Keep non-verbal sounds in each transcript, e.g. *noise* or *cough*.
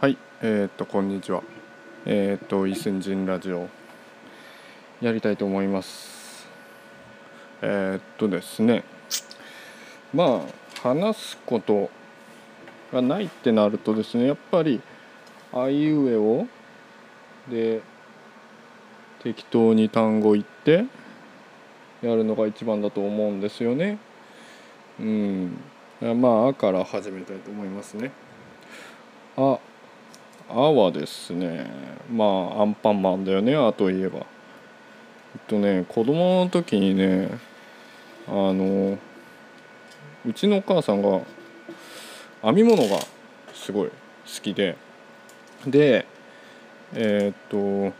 はい、えー、っとこんにちは。えー、っと伊勢人ラジオやりたいと思います。えー、っとですね、まあ話すことがないってなるとですね、やっぱりあいうえおで適当に単語言ってやるのが一番だと思うんですよね。うん、まああから始めたいと思いますね。ああはですね。まあアンパンマンだよねあといえば。えっとね子供の時にねあのうちのお母さんが編み物がすごい好きで。でえーっと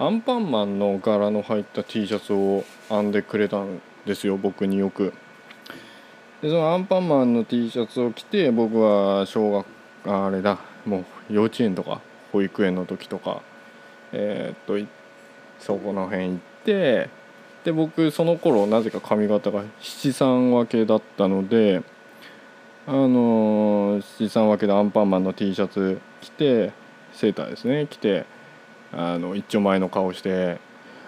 アンパンマンの柄の入った T シャツを編んでくれたんですよ僕によく。でそのアンパンマンの T シャツを着て僕は小学ああれだもう幼稚園とか保育園の時とかえーっとそこの辺行ってで僕その頃なぜか髪型が七三分けだったのであのー七三分けでアンパンマンの T シャツ着てセーターですね着てあの一丁前の顔して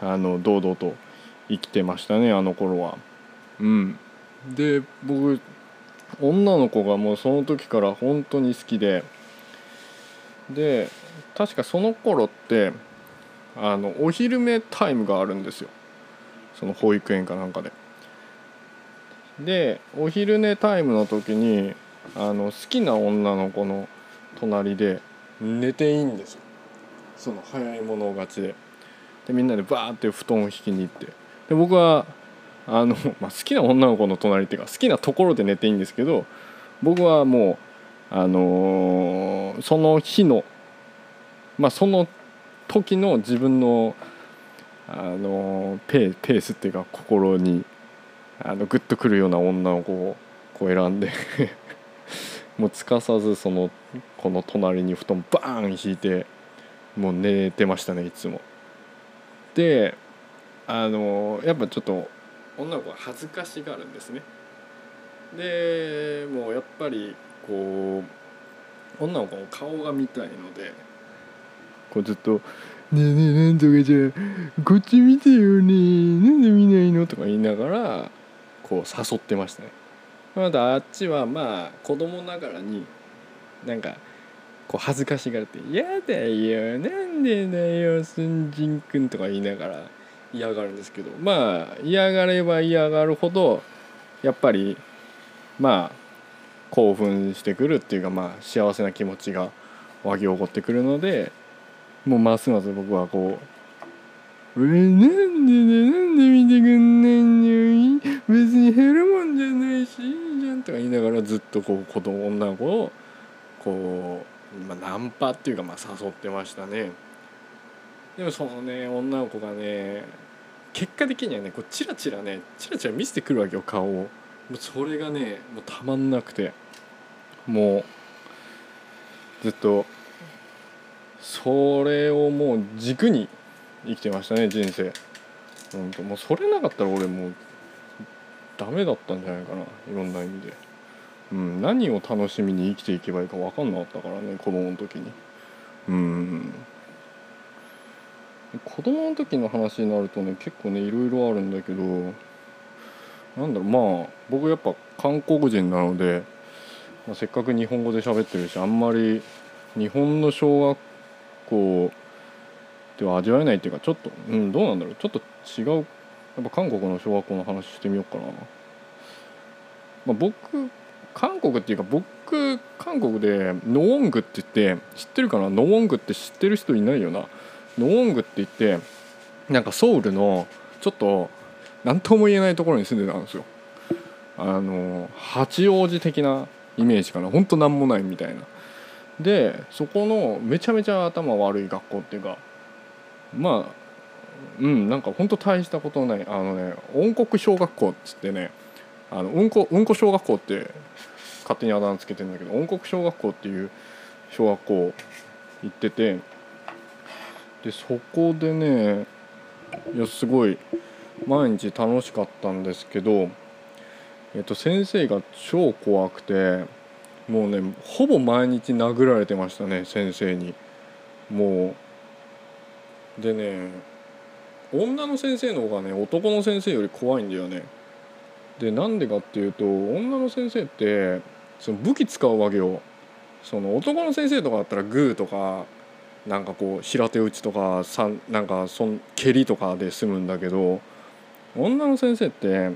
あの堂々と生きてましたねあの頃は。うん、で僕女の子がもうその時から本当に好きでで確かその頃ってあのお昼寝タイムがあるんですよその保育園かなんかで。でお昼寝タイムの時にあの好きな女の子の隣で寝ていいんですよその早い者勝ちで。でみんなでバーって布団を引きに行ってで僕はあの、まあ、好きな女の子の隣っていうか好きなところで寝ていいんですけど僕はもうあのーその日のまあその時の自分のあのーペーペースっていうか心にあのグッとくるような女の子をこう選んで *laughs* もうつかさずそのこの隣に布団バーン引いてもう寝てましたねいつも。であのーやっぱちょっと女の子は恥ずかしがるんですね。でもうやっぱりこう女の子の顔が見たいのでこうずっと「ねえねえなんとかじゃこっち見てよねなんで見ないの?」とか言いながらこう誘ってましたね。まだあっちはまあ子供ながらになんかこう恥ずかしがるって「やだよなんでだよすんじんくん」とか言いながら嫌がるんですけどまあ嫌がれば嫌がるほどやっぱりまあ興奮してくるっていうかまあ幸せな気持ちが湧き起こってくるのでもうますます僕はこう「俺なんでねなんで見てくんないんだよ別に減るもんじゃないしいいじゃん」とか言いながらずっとこう子供女の子をこう、まあ、ナンパっていうかまあ誘ってましたね。でもそのね女の子がね結果的にはねこうチラチラねチラチラ見せてくるわけよ顔をもうそれがねもうたまんなくてもうずっとそれをもう軸に生きてましたね人生。うんともうそれなかったら俺もうダメだったんじゃないかないろんな意味で、うん、何を楽しみに生きていけばいいか分かんなかったからね子供の時に。うん。子供の時の話になるとね結構ねいろいろあるんだけどなんだろうまあ僕やっぱ韓国人なので、まあ、せっかく日本語で喋ってるしあんまり日本の小学校では味わえないっていうかちょっとうんどうなんだろう。ちょっと違う。やっぱ韓国の小学校の話してみようかな、まあ、僕韓国っていうか僕韓国でノウォングって言って知ってるかな？ノウォングって知ってる人いないよな？ノウォングって言ってなんかソウルのちょっと何とも言えないところに住んでたんですよ。あの八王子的なイメージかな。ほんと何もないみたいな。でそこのめちゃめちゃ頭悪い学校っていうかまあうんなんかほんと大したことない。あのね音国小学校っつってねあのうんこうんこ小学校って勝手にあだ名つけてんだけど音国小学校っていう小学校行っててでそこでねいやすごい毎日楽しかったんですけど、えっと、先生が超怖くてもうねほぼ毎日殴られてましたね先生に。もうでね女の先生の方がね男の先生より怖いんだよね。でなんでかっていうと女の先生ってその武器使うわけよ。その男の先生とかだったらグーとかなんかこう平手打ちとかさなんかそん蹴りとかで済むんだけど女の先生って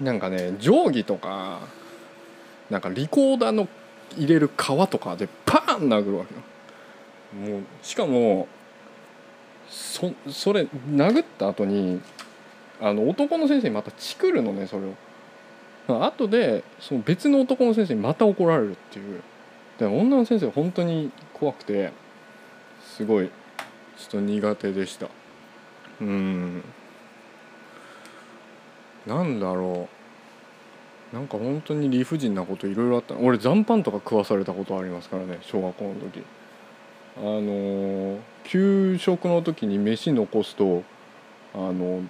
なんかね定規とかなんかリコーダーの入れる革とかでパーン殴るわけよ。もうしかもそそれ殴った後にあの男の先生にまたチクるのねそれを。後でその別の男の先生にまた怒られるっていうで女の先生本当に怖くてすごいちょっと苦手でしたうんなんだろう。なんか本当に理不尽なこといろいろあった。俺残飯とか食わされたことありますからね小学校の時。あの、給食の時に飯残すとあの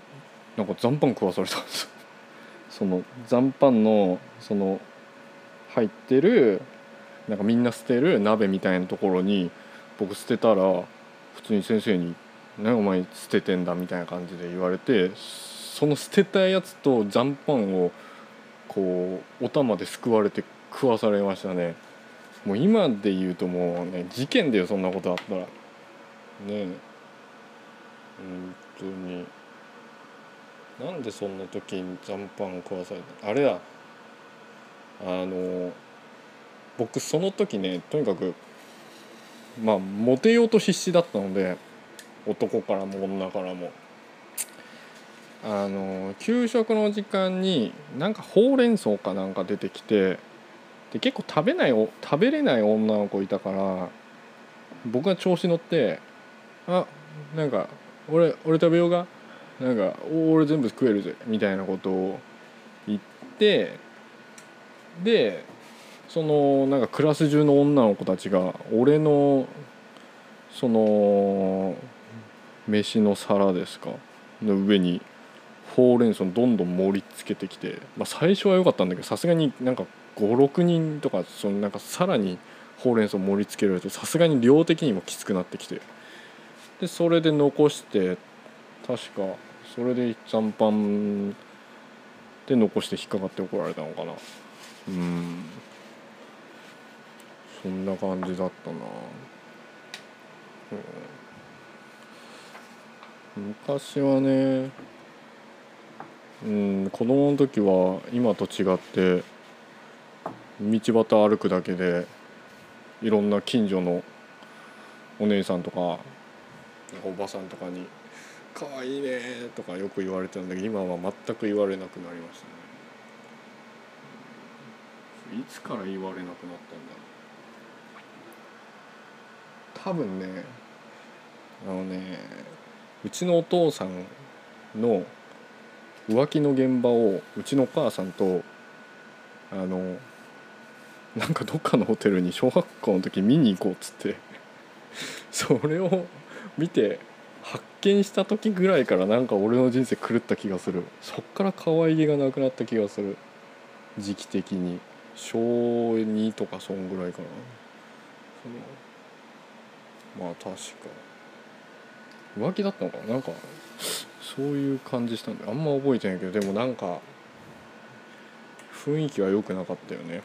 なんか残飯食わされたんです。*laughs* その残飯のその入ってるなんかみんな捨てる鍋みたいなところに僕捨てたら普通に先生に「何お前捨ててんだ」みたいな感じで言われてその捨てたやつと残飯をこうお玉ですくわれて食わされましたね。もう今で言うともうね事件だよそんなことあったら。ねえ。本当に。なんでそんな時に残飯食わされた？あれだ。あの僕その時ねとにかくまあモテようと必死だったので男からも女からも。あの給食の時間になんかほうれん草かなんか出てきてで結構食べない食べれない女の子いたから僕が調子乗って「あなんか俺俺食べようがなんか俺全部食えるぜ」みたいなことを言ってでそのなんかクラス中の女の子たちが俺のその飯の皿ですか？の上にほうれん草どんどん盛り付けてきて、まあ、最初は良かったんだけどさすがになんか56人とかそのなんかさらにほうれん草盛り付けられるとさすがに量的にもきつくなってきて。でそれで残して確かそれで残飯で残して引っかかって怒られたのかな。うん。そんな感じだったな、うん、昔はねうん子供の時は今と違って道端歩くだけでいろんな近所のお姉さんとかおばさんとかに「かわいいね」とかよく言われてたんだけど今は全く言われなくなりましたね。いつから言われなくなったんだろう。多分ねあのねうちのお父さんの浮気の現場をうちのお母さんとあのなんかどっかのホテルに小学校の時見に行こうっつって *laughs* それを見て発見した時ぐらいからなんか俺の人生狂った気がする。そっから可愛げがなくなった気がする。時期的に。小2とかそんぐらいかな。そのまあ確か。浮気だったのかな？なんかそういう感じしたんであんま覚えてないけどでもなんか雰囲気は良くなかったよね。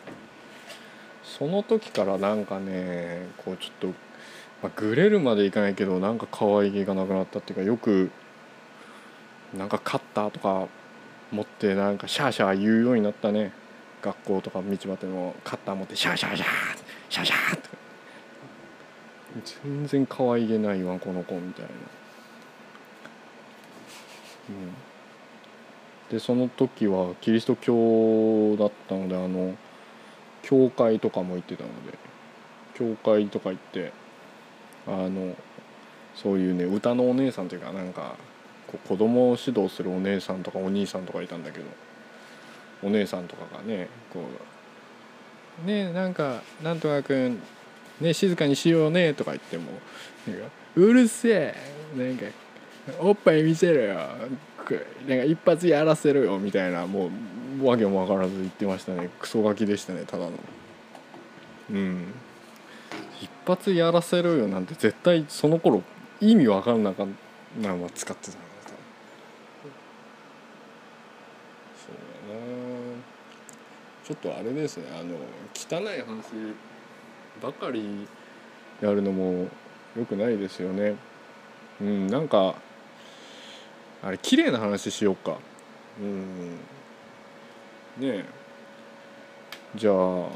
その時からなんかねこうちょっと、まあ、グレるまでいかないけどなんか可愛げがなくなったっていうかよくなんかカッターとか持ってなんかシャーシャー言うようになったね。学校とか道端のカッター持ってシャーシャーシャーシャーシャーって全然可愛げないわこの子みたいな。でその時はキリスト教だったのであの教会とかも行ってたので教会とか行ってあのそういうね歌のお姉さんというかなんかこう子供を指導するお姉さんとかお兄さんとかいたんだけどお姉さんとかがねこう「ねなんかなんとかくんね静かにしようね」とか言っても「うるせえなんかおっぱい見せろよ。なんか一発やらせろよみたいなもうわけも分からず言ってましたね。クソガキでしたねただの。うん。一発やらせろよなんて絶対その頃意味わかんなかったまま使ってたんだ多分そうだな。ちょっとあれですねあの汚い話ばかりやるのもよくないですよね。うんなんかあれ綺麗な話しようか。うん。ねえ。じゃあ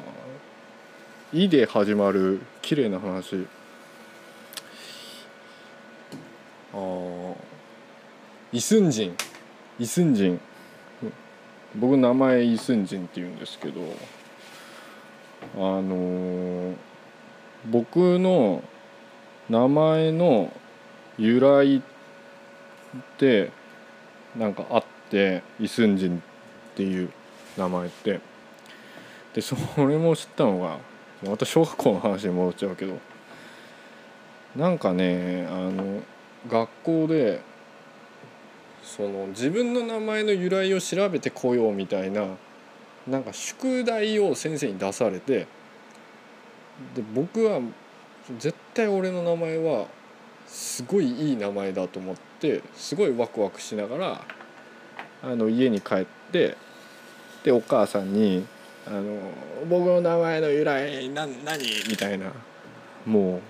「い」で始まる綺麗な話。ああイスンジン。イスンジン。僕名前イスンジンって言うんですけどあのー僕の名前の由来ってでなんかあってイスンジンっていう名前って。でそれも知ったのがまた小学校の話に戻っちゃうけどなんかねあの学校でその自分の名前の由来を調べてこようみたいななんか宿題を先生に出されてで僕は絶対俺の名前はすごいいい名前だと思ってすごいワクワクしながらあの家に帰ってでお母さんに「あの僕の名前の由来な何?」みたいなもう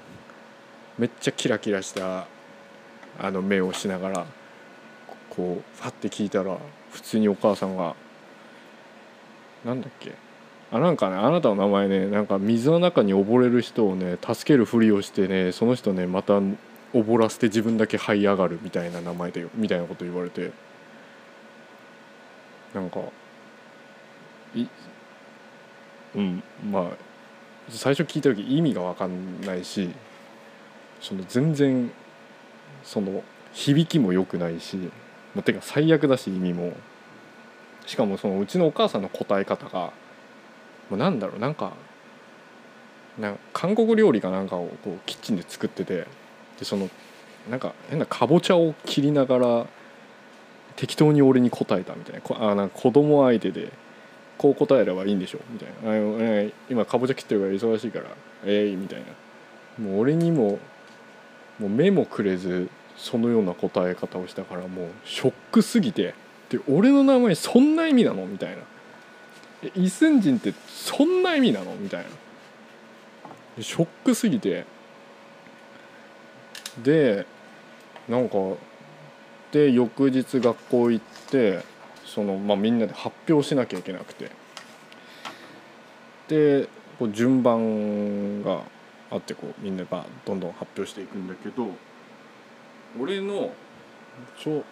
めっちゃキラキラしたあの目をしながらこうファッて聞いたら普通にお母さんが「なんだっけあなんかねあなたの名前ねなんか水の中に溺れる人をね助けるふりをしてねその人ねまた溺らせて自分だけ這い上がるみたいな名前でみたいなこと言われて。なんかいうんまあ最初聞いた時意味が分かんないしその全然その響きも良くないし、まあ、てか最悪だし意味も。しかもそのうちのお母さんの答え方がもうなんだろうなんかな韓国料理かなんかをこうキッチンで作っててでそのなんか変なかぼちゃを切りながら適当に俺に答えたみたいな。こあなんか子供相手でこう答えればいいんでしょみたいな。あ、今かぼちゃ切ってるから忙しいからえい、みたいな。もう俺にももう目もくれずそのような答え方をしたからもうショックすぎてで俺の名前そんな意味なの？みたいな。イスンジンってそんな意味なの？みたいな。ショックすぎてでなんかで翌日学校行ってその、まあ、みんなで発表しなきゃいけなくて。でこう順番があってこうみんながどんどん発表していくんだけど俺のちょ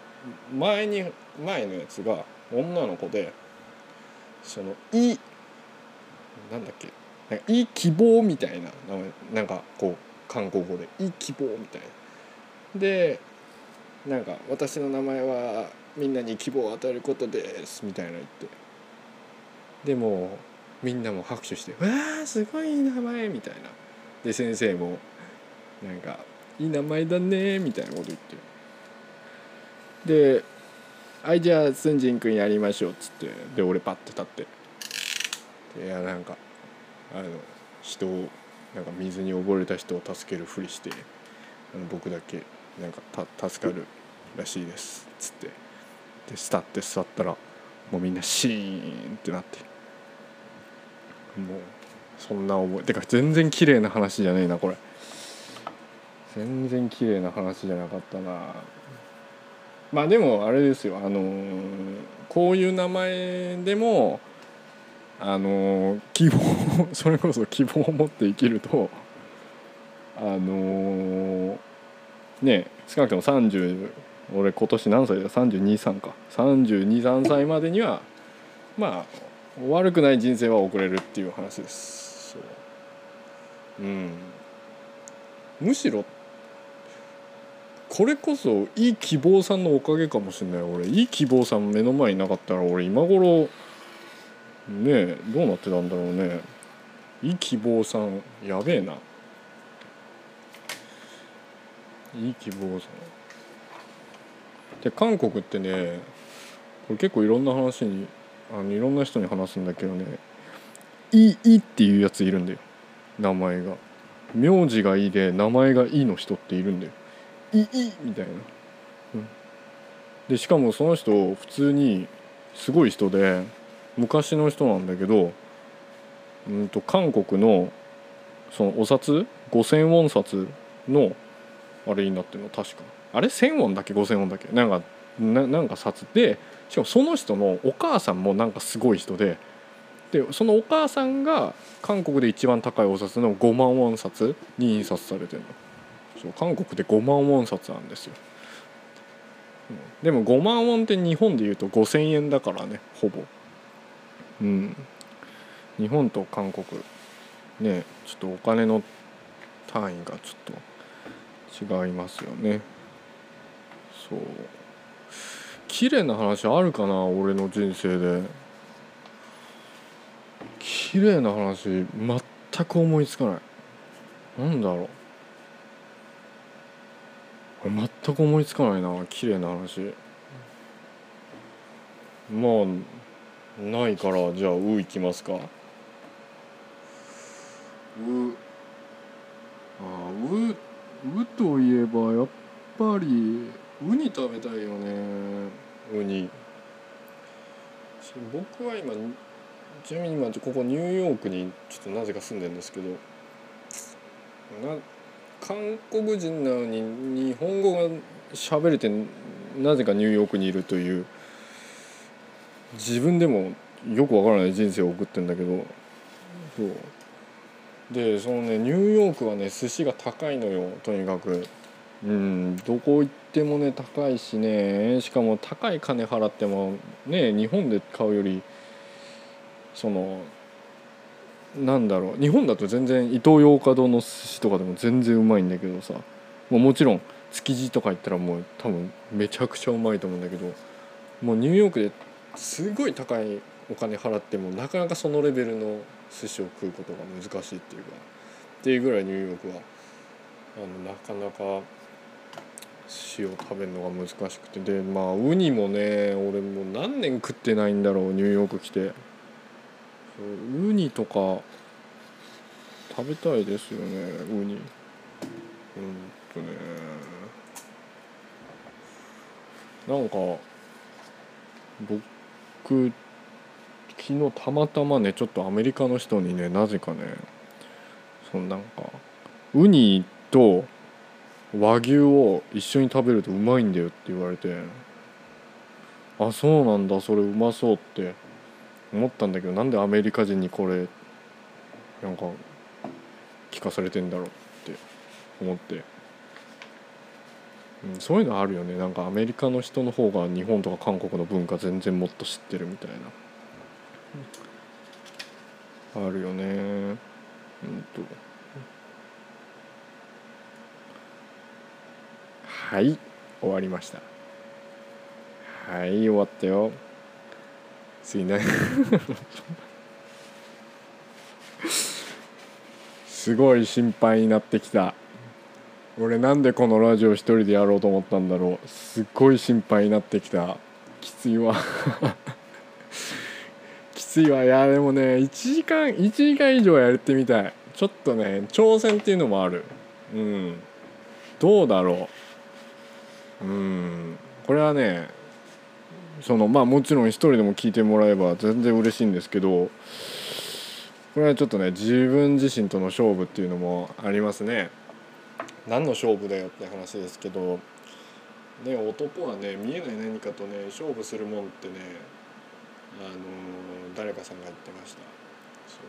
前に前のやつが女の子でその「い」なんだっけなんか「い希望」みたいななんかこう韓国語で「い希望」みたいな。でなんか「私の名前はみんなに希望を与えることです」みたいな言って。でもみんなも拍手して「わあすごいいい名前」みたいな。で先生もなんか「いい名前だね」みたいなこと言ってで「はいじゃあスンジン君やりましょう」っつって。で俺パッて立って。いやなんかあの人をなんか水に溺れた人を助けるふりしてあの僕だけなんかた助かるらしいですっつって。でスタって座ったらもうみんなシーンってなって。もうそんな覚えてか全然綺麗な話じゃねえなこれ。全然綺麗な話じゃなかったな。まあでもあれですよ。あのこういう名前でもあのー希望それこそ希望を持って生きるとあのーね少なくとも30俺今年何歳だ？323か。323歳までにはまあ悪くない人生は送れるっていう話です。ううん。むしろこれこそいい希望さんのおかげかもしれない俺。いい希望さん目の前になかったら俺今頃ねえどうなってたんだろうね。い希望さんやべえな。いい希望さん。で韓国ってねこれ結構いろんな話にあのいろんな人に話すんだけどね「いい」いいっていうやついるんだよ「名前が。名字が「い」で名前が「い」の人っているんだよ「いい」みたいな、うん、でしかもその人普通にすごい人で昔の人なんだけど、うんと韓国のそのお札？5,000ウォン札のあれになってるの確か。あれ？1,000ウォンだけ？5,000ウォンだけ？なんかななんか札でしかもその人のお母さんもなんかすごい人ででそのお母さんが韓国で一番高いお札の5万ウォン札に印刷されてるの。そう韓国で5万ウォン札なんですよ。でも5万ウォンって日本でいうと5,000円だからねほぼ。うん。日本と韓国。ねちょっとお金の単位がちょっと違いますよね。そう。綺麗な話あるかな俺の人生で。綺麗な話全く思いつかない。なんだろう。全く思いつかないな綺麗な話。まあないからじゃあ「う」いきますか「う」あ「う」「う」といえばやっぱりウニ食べたいよね。ウニ。僕は今ちなみに今ここニューヨークにちょっとなぜか住んでるんですけどな韓国人なのに日本語が喋れてなぜかニューヨークにいるという自分でもよくわからない人生を送ってんだけどそうでそのねニューヨークはね寿司が高いのよとにかく。うんどこ行ってもね高いしねしかも高い金払ってもね日本で買うよりそのなんだろう日本だと全然イトーヨーカドーの寿司とかでも全然うまいんだけどさ。もうもちろん築地とか行ったらもう多分めちゃくちゃうまいと思うんだけど。もうニューヨークですごい高いお金払ってもなかなかそのレベルの寿司を食うことが難しいっていうかっていうぐらいニューヨークはあのなかなか塩食べるのが難しくてでまあウニもね俺もう何年食ってないんだろうニューヨーク来て。ウニとか食べたいですよねウニ。うんとね。なんか僕昨日たまたまねちょっとアメリカの人にねなぜかねそのなんかウニと和牛を一緒に食べるとうまいんだよって言われてあそうなんだそれうまそうって思ったんだけどなんでアメリカ人にこれなんか聞かされてんだろうって思って、うん、そういうのあるよね。なんかアメリカの人の方が日本とか韓国の文化全然もっと知ってるみたいな、あるよね。うんと。はい。終わりました。はい終わったよ。次ね。*laughs* すごい心配になってきた。俺なんでこのラジオ一人でやろうと思ったんだろう。すっごい心配になってきた。きついわ。ついわ。いやでもね1時間1時間以上やってみたい。ちょっとね挑戦っていうのもある。うん。どうだろう。うん。これはねそのまあもちろん一人でも聞いてもらえば全然嬉しいんですけどこれはちょっとね自分自身との勝負っていうのもありますね。何の勝負だよって話ですけどね男はね見えない何かとね勝負するもんってねあの誰かさんが言ってました。そう。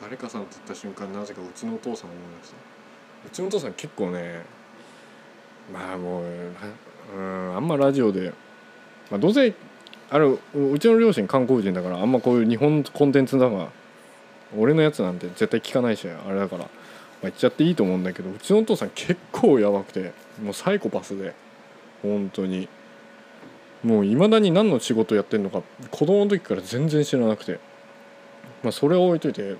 誰かさんって言った瞬間なぜかうちのお父さん思いました。うちのお父さん結構ねまあもううんあんまラジオで、まあ、どうせあるうちの両親韓国人だからあんまこういう日本コンテンツだから俺のやつなんて絶対聞かないしあれだから、まあ、言っちゃっていいと思うんだけどうちのお父さん結構やばくてもうサイコパスで本当に。もういまだに何の仕事やってんのか子供の時から全然知らなくて。まあそれを置いといて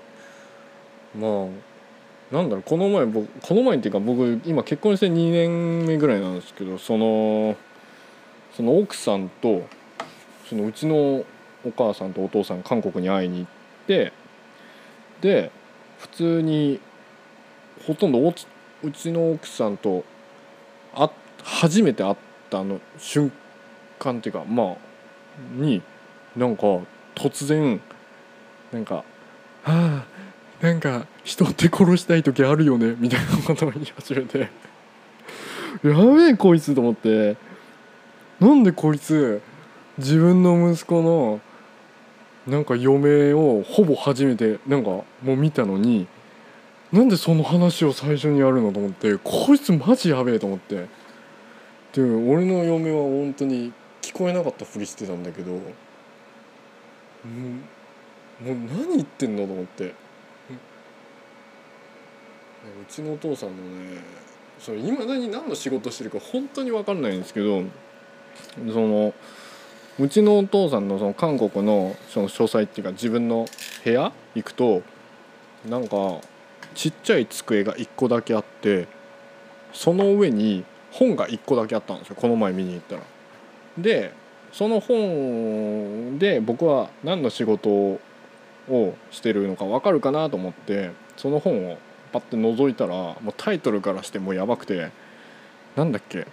まあなんだろうこの前僕この前っていうか僕今結婚して2年目ぐらいなんですけどそのその奥さんとそのうちのお母さんとお父さん韓国に会いに行ってで普通にほとんどうちの奥さんと初めて会ったの瞬間っていうかまあになんか突然なんか「はあなんか人って殺したい時あるよね」みたいなことを言い始めて。*laughs* やべえこいつと思って。なんでこいつ自分の息子のなんか嫁をほぼ初めてなんかもう見たのになんでその話を最初にやるのと思ってこいつマジやべえと思って。で俺の嫁は本当に聞こえなかったふりしてたんだけどもうもう何言ってんのと思ってうちのお父さんのねそれ今何何の仕事してるか本当に分かんないんですけどそのうちのお父さんのその韓国のその書斎っていうか自分の部屋行くとなんかちっちゃい机が1個だけあってその上に本が1個だけあったんですよこの前見に行ったら。でその本で僕は何の仕事をしてるのか分かるかなと思ってその本をパッて覗いたらもうタイトルからしてもうやばくてなんだっけ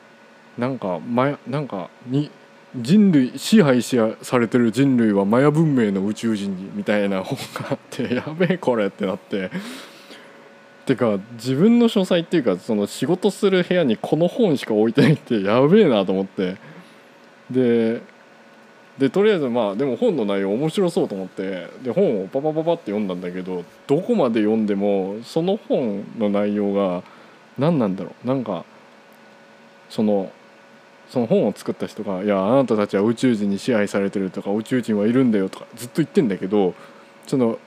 なんかマなんかに人類支配しされてる人類はマヤ文明の宇宙人にみたいな本があって *laughs* やべえこれってなって。てか自分の書斎っていうかその仕事する部屋にこの本しか置いてないってやべえなと思って。ででとりあえずまあでも本の内容面白そうと思ってで本をパパパパって読んだんだけどどこまで読んでもその本の内容が何なんだろう。なんかそのその本を作った人が「いやあなたたちは宇宙人に支配されてる」とか「宇宙人はいるんだよ」とかずっと言ってんだけどその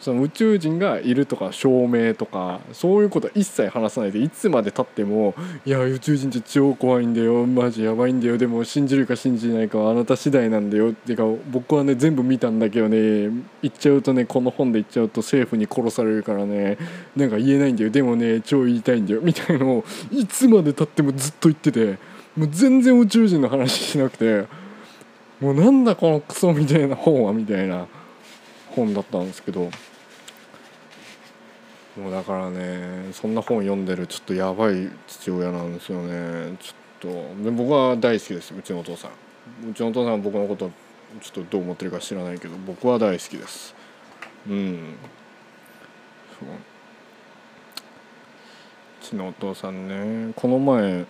その宇宙人がいるとか証明とかそういうことは一切話さないでいつまでたっても「いや宇宙人って超怖いんだよマジやばいんだよでも信じるか信じないかはあなた次第なんだよ」っていうか僕はね全部見たんだけどね言っちゃうとねこの本で言っちゃうと政府に殺されるからねなんか言えないんだよでもね超言いたいんだよみたいのをいつまでたってもずっと言っててもう全然宇宙人の話しなくてもうなんだこのクソみたいな本はみたいな本だったんですけど。もうだからねそんな本読んでるちょっとやばい父親なんですよね。ちょっとで僕は大好きですうちのお父さん。うちのお父さんは僕のことちょっとどう思ってるか知らないけど僕は大好きです。うん。そう。うちのお父さんねこの前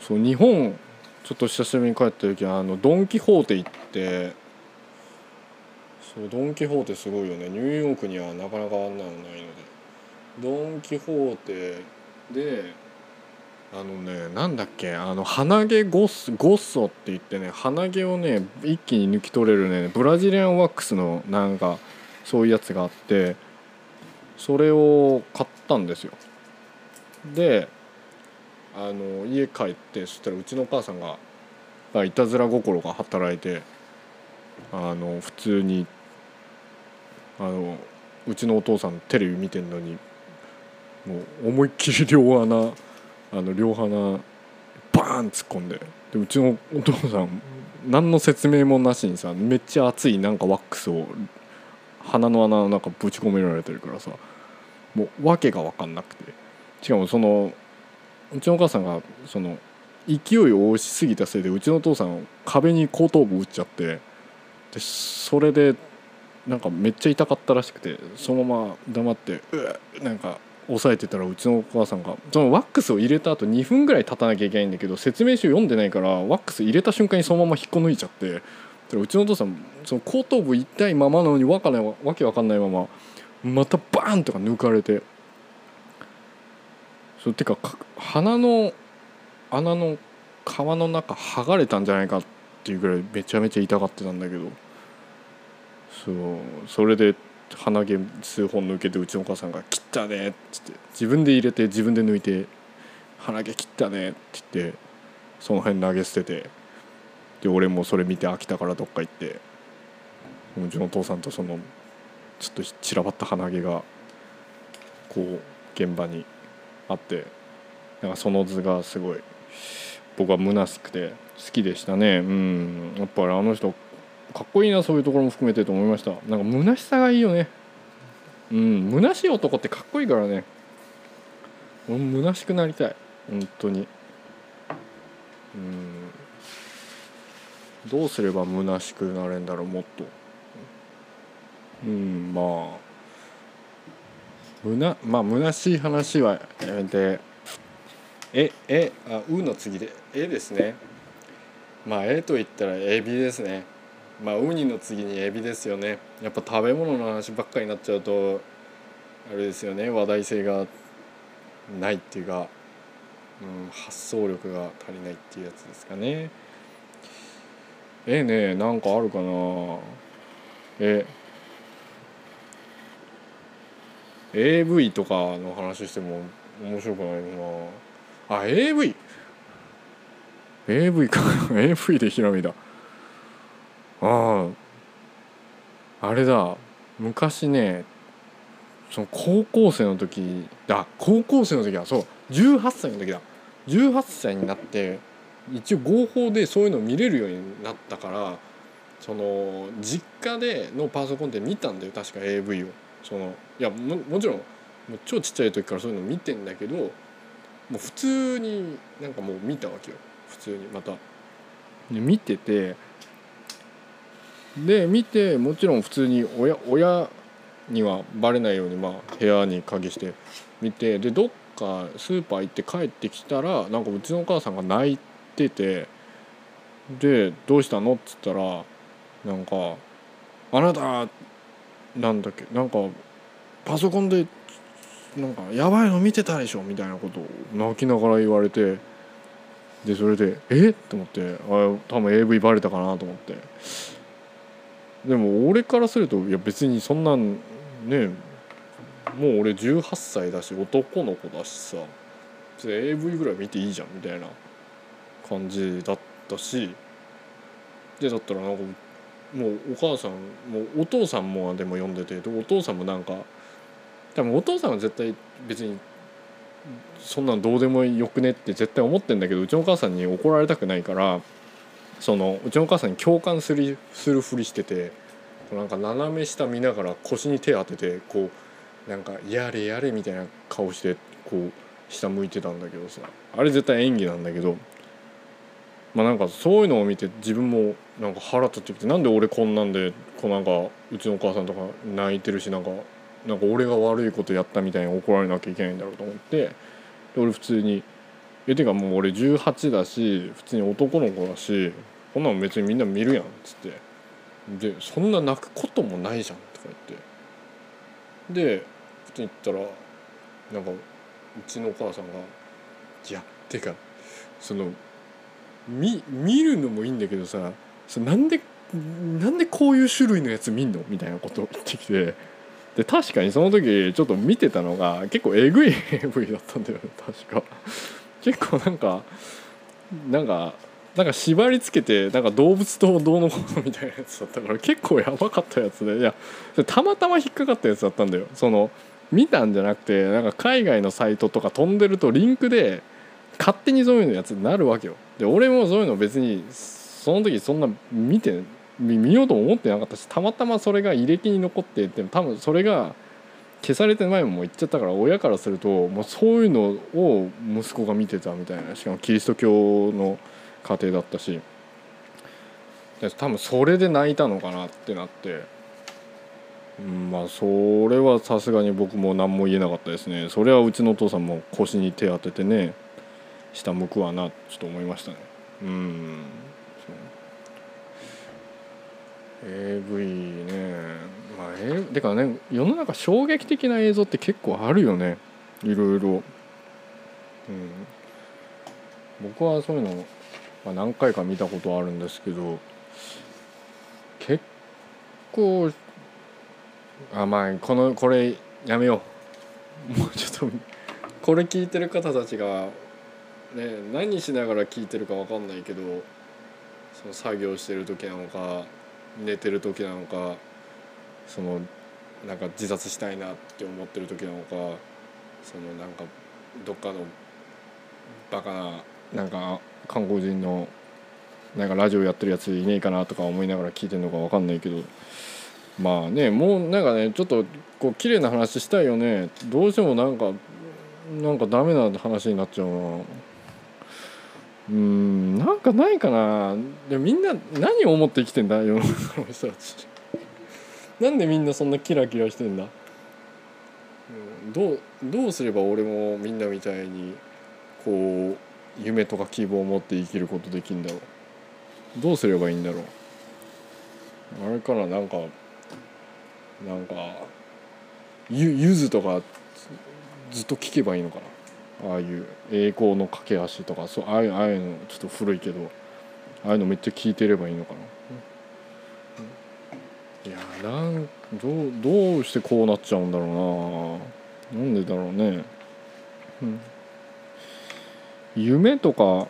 そう日本ちょっと久しぶりに帰った時あのドン・キホーテ行ってそうドン・キホーテすごいよね。ニューヨークにはなかなかあんなのないので。ドン・キホーテ。であのねなんだっけあの鼻毛ゴッゴッソって言ってね鼻毛をね一気に抜き取れるねブラジリアンワックスのなんかそういうやつがあってそれを買ったんですよ。であの家帰ってそしたらうちのお母さんがいたずら心が働いてあの普通にあのうちのお父さんテレビ見てんのにもう思いっきり両穴あの両鼻バーン突っ込んで。でうちのお父さん何の説明もなしにさめっちゃ熱いなんかワックスを鼻の穴の中ぶち込められてるからさもう訳が分かんなくて。しかもそのうちのお母さんがその勢いを押しすぎたせいでうちのお父さん壁に後頭部打っちゃってでそれでなんかめっちゃ痛かったらしくてそのまま黙ってうなんか押さえてたらうちのお母さんがそのワックスを入れた後2分ぐらい経たなきゃいけないんだけど説明書読んでないからワックス入れた瞬間にそのまま引っこ抜いちゃって。うちのお父さんその後頭部痛いままなのにわかないわけわかんないまままたバーンとか抜かれて。そうてか鼻の穴の皮の中剥がれたんじゃないかっていうぐらいめちゃめちゃ痛がってたんだけど。そうそれで鼻毛数本抜けてうちのお母さんが「切ったね」っつって自分で入れて自分で抜いて「鼻毛切ったね」って言ってその辺投げ捨ててで俺もそれ見て飽きたからどっか行ってうちのお父さんとそのちょっと散らばった鼻毛がこう現場にあってなんかその図がすごい僕は虚しくて好きでしたね。うん。やっぱりあの人かっこいいなそういうところも含めてと思いました。なんか虚しさがいいよね。うん虚しい男ってかっこいいからね。俺も虚しくなりたい。本当に。うん。どうすれば虚しくなれんだろうもっと。うんまあ。むなまあ虚しい話はやめて。ええあうの次で。えですね。まあえと言ったらエビですね。まあウニの次にエビですよね。やっぱ食べ物の話ばっかりになっちゃうとあれですよね。話題性がないっていうか、うん、発想力が足りないっていうやつですかね。ええねなんかあるかな。え AV とかの話しても面白くないな。あ AV AV か。AV でひらめいたあああれだ。昔ねその高校生の時だ高校生の時はそう。18歳の時だ。18歳になって一応合法でそういうの見れるようになったからその実家でのパソコンで見たんだよ。確か AV を。そのいやももちろんもう超ちっちゃい時からそういうの見てんだけどもう普通になんかもう見たわけよ。普通にまた。で見ててで見てもちろん普通に親親にはバレないようにまあ部屋に鍵して見てでどっかスーパー行って帰ってきたらなんかうちのお母さんが泣いててで「どうしたの?」っつったらなんか「あなたなんだっけなんかパソコンでなんかやばいの見てたでしょ」みたいなことを泣きながら言われてでそれで「えっ?」と思ってあ多分 AV バレたかなと思ってでも俺からするといや別にそんなんねもう俺18歳だし男の子だしさ AV ぐらい見ていいじゃんみたいな感じだったしでだったらなんかもうお母さんもうお父さんもでも読んでてお父さんもなんか多分お父さんは絶対別にそんなんどうでもよくねって絶対思ってんだけどうちのお母さんに怒られたくないからそのうちのお母さんに共感するするふりしててなんか斜め下見ながら腰に手当ててこうなんか「やれやれ」みたいな顔してこう下向いてたんだけどさ。あれ絶対演技なんだけどまあなんかそういうのを見て自分もなんか腹立ってきてなんで俺こんなんでこうなんかうちのお母さんとか泣いてるしなんかなんか俺が悪いことやったみたいに怒られなきゃいけないんだろうと思ってで俺普通に「えてかもう俺18だし普通に男の子だしこんなの別にみんな見るやん」っつって「でそんな泣くこともないじゃん」とか言って。で普通に言ったらなんかうちのお母さんが「いやてかその見見るのもいいんだけどさそなんでなんでこういう種類のやつ見んの?」みたいなことを言ってきて。で確かにその時ちょっと見てたのが結構えぐい *laughs* AV だったんだよね確か。結構なんかなんかなんか縛りつけてなんか動物とどうのこうのみたいなやつだったから結構やばかったやつでいやたまたま引っかかったやつだったんだよ。その見たんじゃなくてなんか海外のサイトとか飛んでるとリンクで勝手にそういうのやつになるわけよ。で俺もそういうの別にその時そんな見て見ようと思ってなかったしたまたまそれが履歴に残ってて多分それが消されて前も言っちゃったから親からするともうそういうのを息子が見てたみたいな。しかもキリスト教の家庭だったし多分それで泣いたのかなってなって、うん、まあそれはさすがに僕も何も言えなかったですね。それはうちのお父さんも腰に手当ててね下向くわなちょっと思いましたね。うんう。AV ね。まあ、えてかね世の中衝撃的な映像って結構あるよね。いろいろ。うん。僕はそういうの、まあ、何回か見たことあるんですけど結構あまあこのこれやめよう。もうちょっとこれ聞いてる方たちがね何しながら聞いてるか分かんないけどその作業してる時なのか寝てる時なのかそのなんか自殺したいなって思ってる時なのかそのなんかどっかのバカななんか韓国人のなんかラジオやってるやついねえかなとか思いながら聞いてるのか分かんないけど。まあねもうなんかねちょっとこう綺麗な話したいよね。どうしてもなんかなんかダメな話になっちゃうな。うんなんかないかな。でみんな何を思って生きてんだ？世の中の人たち。なんでみんなそんなキラキラしてんだ、どうどうすれば俺もみんなみたいにこう夢とか希望を持って生きることできんだろう。どうすればいいんだろう。あれからなんかなんかゆゆずとかずっと聞けばいいのかな。ああいう栄光の架け橋とかそうああいうああいうのちょっと古いけどああいうのめっちゃ聞いてればいいのかな。いやなんどうどうしてこうなっちゃうんだろうななんでだろうね、うん、夢とか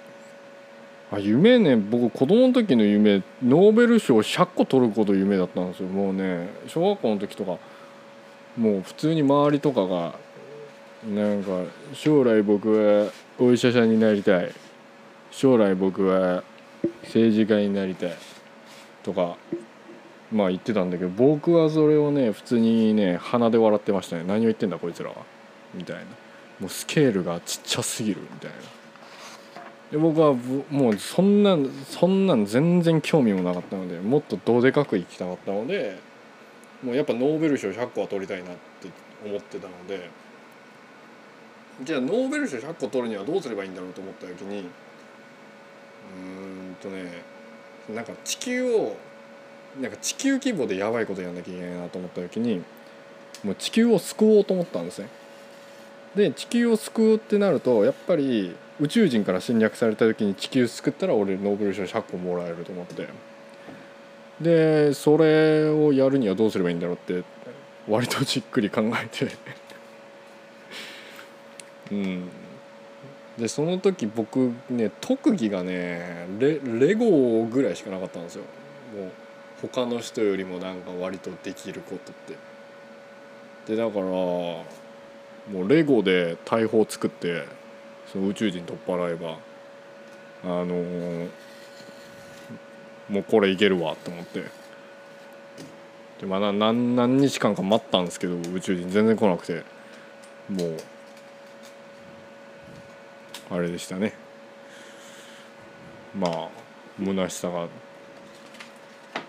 あ夢ね僕子供の時の夢ノーベル賞100個取ること夢だったんですよ。もうね小学校の時とかもう普通に周りとかがなんか将来僕はお医者さんになりたい。将来僕は政治家になりたい。とかまあ言ってたんだけど僕はそれをね普通にね鼻で笑ってましたね。何を言ってんだこいつらは。みたいな。もうスケールがちっちゃすぎる。みたいな。で僕はもうそんなそんなん全然興味もなかったのでもっとどでかく生きたかったのでもうやっぱノーベル賞100個は取りたいなって思ってたのでじゃあノーベル賞100個取るにはどうすればいいんだろうと思った時にうんとねなんか地球をなんか地球規模でやばいことやんなきゃいけないなと思った時にもう地球を救おうと思ったんですね。で地球を救うってなるとやっぱり宇宙人から侵略された時に地球救ったら俺ノーベル賞100個もらえると思って。でそれをやるにはどうすればいいんだろうって割とじっくり考えて。*laughs* うん。でその時僕ね特技がねレレゴぐらいしかなかったんですよ。もう他の人よりもなんか割とできることって。でだからもうレゴで大砲作ってその宇宙人取っ払えばあのー、もうこれいけるわと思って。でまだ何何日間か待ったんですけど宇宙人全然来なくてもうあれでしたね。まあ虚しさが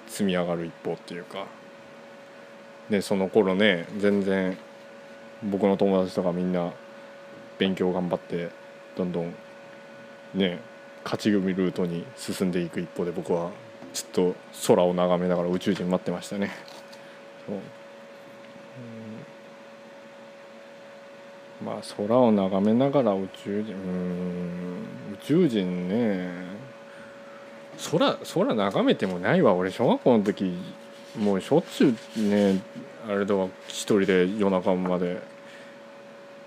積み上がる一方っていうか。でその頃ね全然僕の友達とかみんな勉強頑張ってどんどんね勝ち組ルートに進んでいく一方で僕はずっと空を眺めながら宇宙人待ってましたね。そう。まあ空を眺めながら宇宙人うん。宇宙人ね。空空眺めてもないわ俺。小学校の時もうしょっちゅうねあれだわ一人で夜中まで。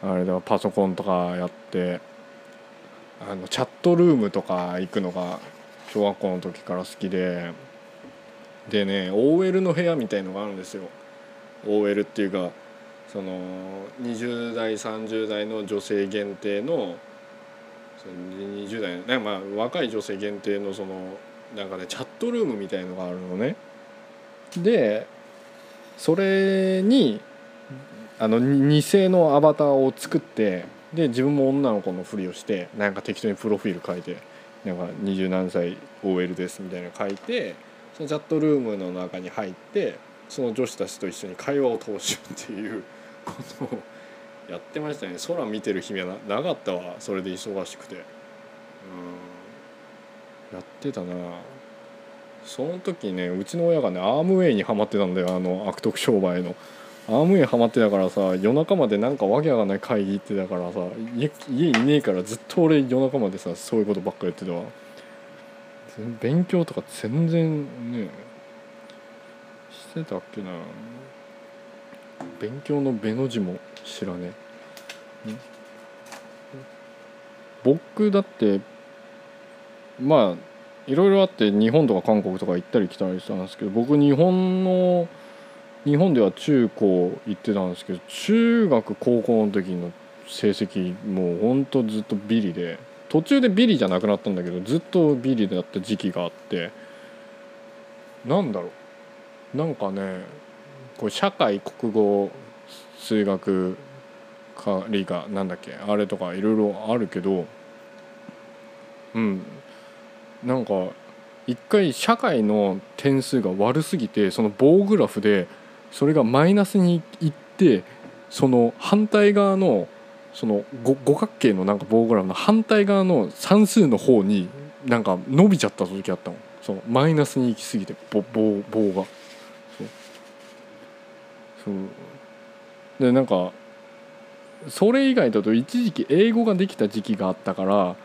あれだわパソコンとかやって。あのチャットルームとか行くのが小学校の時から好きで。でね OL の部屋みたいのがあるんですよ。OL っていうかその20代30代の女性限定の20代ねまあ若い女性限定のそのなんかねチャットルームみたいのがあるのね。でそれにあの偽のアバターを作ってで自分も女の子のふりをしてなんか適当にプロフィール書いてなんか二十何歳 OL ですみたいなの書いてそのチャットルームの中に入ってその女子たちと一緒に会話を通しようっていうことをやってましたね。空見てる暇ななかったわ。それで忙しくて。うん。やってたな。その時ねうちの親がねアームウェイにはまってたんだよ。あの悪徳商売の。アームウェイハマってたからさ夜中までなんかわけわかんない会議行ってたからさ家家いねえからずっと俺夜中までさそういうことばっかやってたわ。勉強とか全然ねしてたっけな。勉強の「べ」の字も知らねえ。僕だってまあいろいろあって日本とか韓国とか行ったり来たりしたんですけど僕日本の日本では中高行ってたんですけど中学高校の時の成績もうほんとずっとビリで途中でビリじゃなくなったんだけどずっとビリだった時期があってなんだろう。なんかねこう社会国語数学か理科なんだっけあれとかいろいろあるけどうん。なんか一回社会の点数が悪すぎてその棒グラフでそれがマイナスにいってその反対側のその五角形のなんか棒グラフの反対側の算数の方になんか伸びちゃった時あったの。そうマイナスに行き過ぎて棒棒棒が。そう。でなんかそれ以外だと一時期英語ができた時期があったから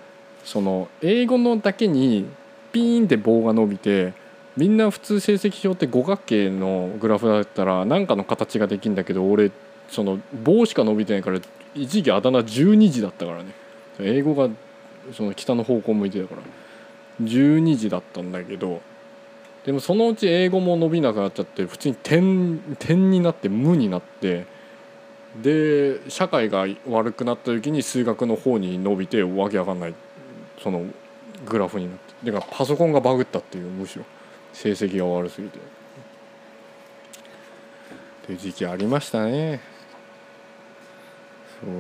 その英語のだけにピーンって棒が伸びてみんな普通成績表って五角形のグラフだったら何かの形ができるんだけど俺その棒しか伸びてないから一時期あだ名12時だったからね。英語がその北の方向向いてたから。12時だったんだけどでもそのうち英語も伸びなくなっちゃって普通に点点になって無になってで社会が悪くなった時に数学の方に伸びてわけわかんないそのグラフになって。だからパソコンがバグったっていうむしろ。成績が悪すぎて。っていう時期ありましたね。そう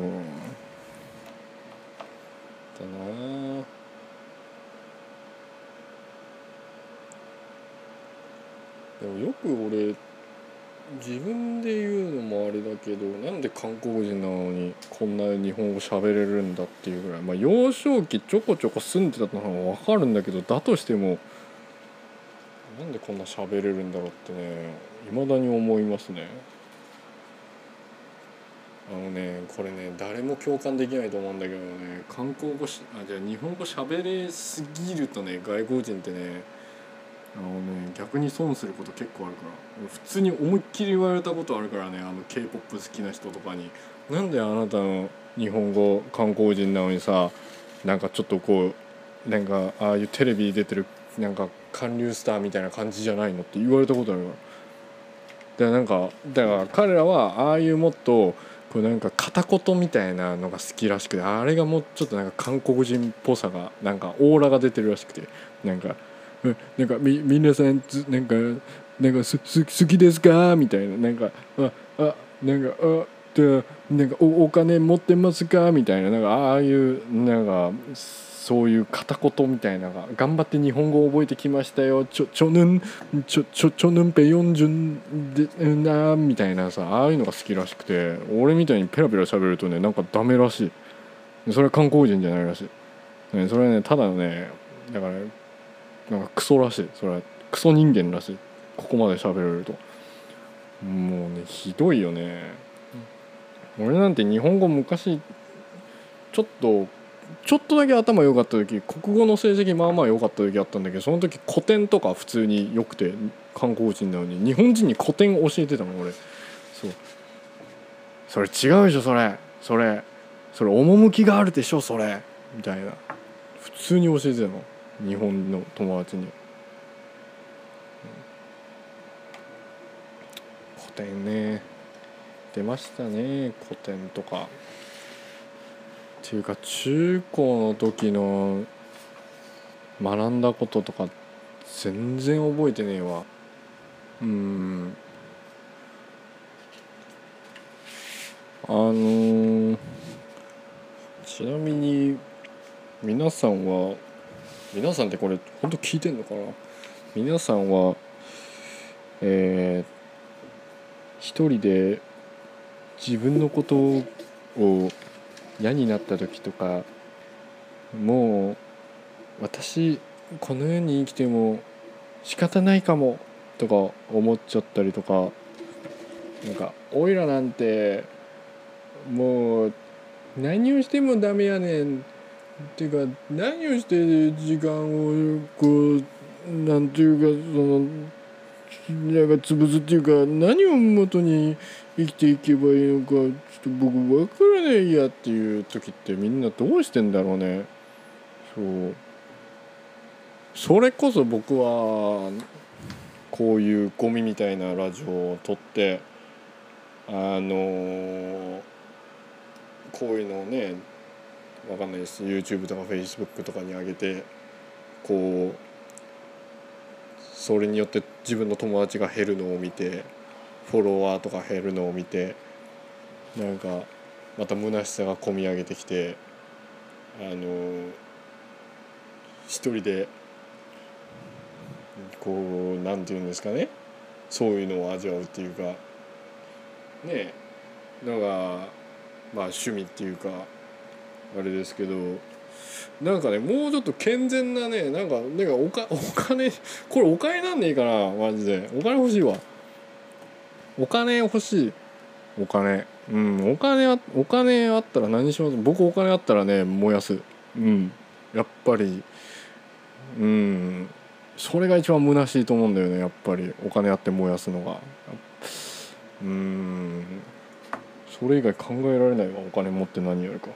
だな。でもよく俺自分で言うのもあれだけどなんで韓国人なのにこんな日本語喋れるんだっていうぐらい。まあ幼少期ちょこちょこ住んでたのは分かるんだけどだとしてもなんでこんな喋れるんだろうってね未だに思いますね。あのねこれね誰も共感できないと思うんだけどね韓国語しあじゃあ日本語喋れすぎるとね外国人ってねあのね逆に損すること結構あるから。普通に思いっきり言われたことあるからねあの k p o p 好きな人とかに「なんであなたの日本語観光人なのにさなんかちょっとこうなんかああいうテレビ出てるなんか韓流スターみたいな感じじゃないの?」って言われたことあるからでなんかだから彼らはああいうもっとこうなんか片言みたいなのが好きらしくてあれがもうちょっとなんか韓国人っぽさがなんかオーラが出てるらしくてなんかうんなんかみ皆さんつなんかなんかすす好きですか？みたいな。なんかああなんかあでなんかおお金持ってますか？みたいな。なんかああいうなんかそういう片言みたいなが頑張って日本語を覚えてきましたよ。ちょちょぬんちょちょちょぬんぺよんじゅんでなみたいなさああいうのが好きらしくて俺みたいにペラペラ喋るとねなんかダメらしい。それは韓国人じゃないらしい、ね、それはねただねだからなんかクソらしい。それはクソ人間らしい。ここまで喋れると。もうねひどいよね。俺なんて日本語昔ちょっとちょっとだけ頭良かった時国語の成績まあまあ良かった時あったんだけどその時古典とか普通に良くて韓国人なのに日本人に古典教えてたの俺。そう。それ違うでしょそれ。それ。それ趣があるでしょそれ。みたいな。普通に教えてたの。日本の友達に、古典ね。出ましたね古典とか。っていうか中高の時の学んだこととか全然覚えてねえわ。うん。あのー、ちなみに皆さんは皆さんってこれ本当聞いてんのかな？皆さんはえー、一人で自分のことを嫌になった時とかもう私この世に生きても仕方ないかもとか思っちゃったりとかなんかおいらなんてもう何をしてもダメやねんっていうか何をして時間をこうなんていうかそのなんか潰すっていうか何をもとに生きていけばいいのかちょっと僕分からないやっていう時ってみんなどうしてんだろうね。そう。それこそ僕はこういうゴミみたいなラジオを撮ってあのこういうのをねわかんないです。YouTube とか Facebook とかに上げてこうそれによって自分の友達が減るのを見てフォロワーとか減るのを見てなんかまた虚しさがこみ上げてきてあの一人でこうなんて言うんですかね。そういうのを味わうっていうか。ねえ。のがまあ趣味っていうかあれですけど。なんかねもうちょっと健全なねなんかなんかおかお金これお金なんねえかなマジで。お金欲しいわ。お金欲しい。お金。うんお金あお金あったら何します？僕お金あったらね燃やす。うん。やっぱり。うん。それが一番虚しいと思うんだよねやっぱり。お金あって燃やすのが。うん。それ以外考えられないわお金持って何やるか。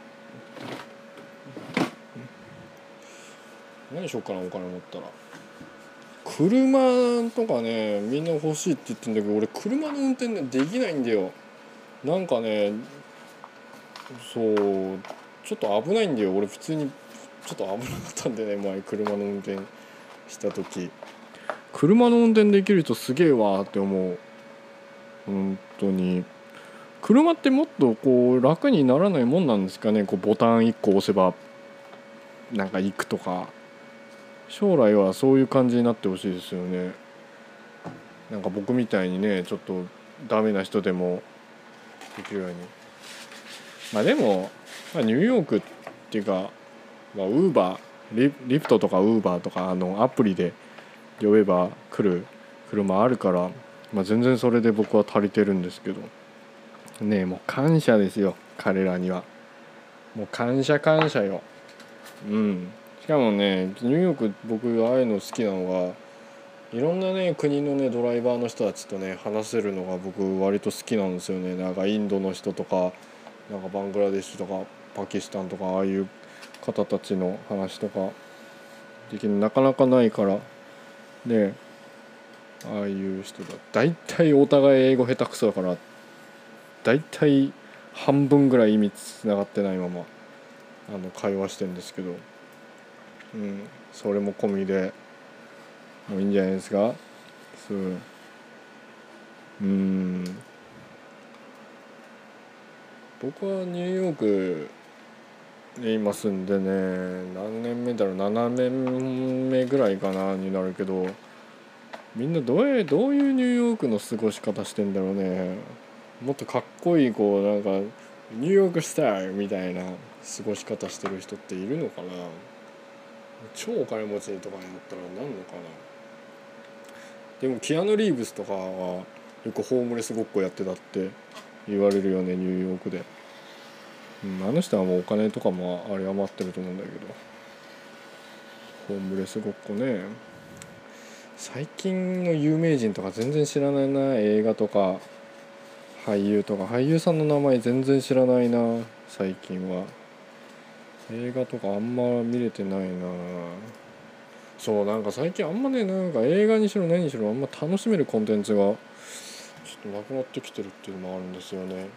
何しようかなお金持ったら。車とかねみんな欲しいって言ってんだけど俺車の運転できないんだよ。なんかねそうちょっと危ないんだよ。俺普通にちょっと危なかったんでね前車の運転した時。車の運転できる人すげえわって思う。本当に。車ってもっとこう楽にならないもんなんですかね。こうボタン1個押せばなんか行くとか。将来はそういう感じになってほしいですよね。なんか僕みたいにねちょっとダメな人でもできるように。まあでも、まあ、ニューヨークっていうかまあウーバーリリフトとかウーバーとかあのアプリで呼べば来る車あるから、まあ、全然それで僕は足りてるんですけど。ねえもう感謝ですよ彼らには。もう感謝感謝よ。うん。しかもねニューヨーク僕ああいうの好きなのがいろんなね国のねドライバーの人たちとね話せるのが僕割と好きなんですよね。なんかインドの人とかなんかバングラデシュとかパキスタンとかああいう方たちの話とか。できるなかなかないから。でああいう人だ大体お互い英語下手くそだから大体半分ぐらい意味つながってないままあの会話してるんですけど。うんそれも込みでもういいんじゃないですか？そう。うん。僕はニューヨークに今住んでね何年目だろう？7年目ぐらいかなになるけどみんなどうどういうニューヨークの過ごし方してんだろうね。もっとかっこいいこうなんかニューヨークスタイルみたいな過ごし方してる人っているのかな？超お金持ちとかになったらなんのかな？でもキアヌ・リーブスとかはよくホームレスごっこやってたって言われるよねニューヨークで、うん、あの人はもうお金とかもあれ余ってると思うんだけど。ホームレスごっこね。最近の有名人とか全然知らないな。映画とか俳優とか。俳優さんの名前全然知らないな最近は。映画とかあんま見れてないな。そうなんか最近あんまねなんか映画にしろ何にしろあんま楽しめるコンテンツがちょっとなくなってきてるっていうのもあるんですよね。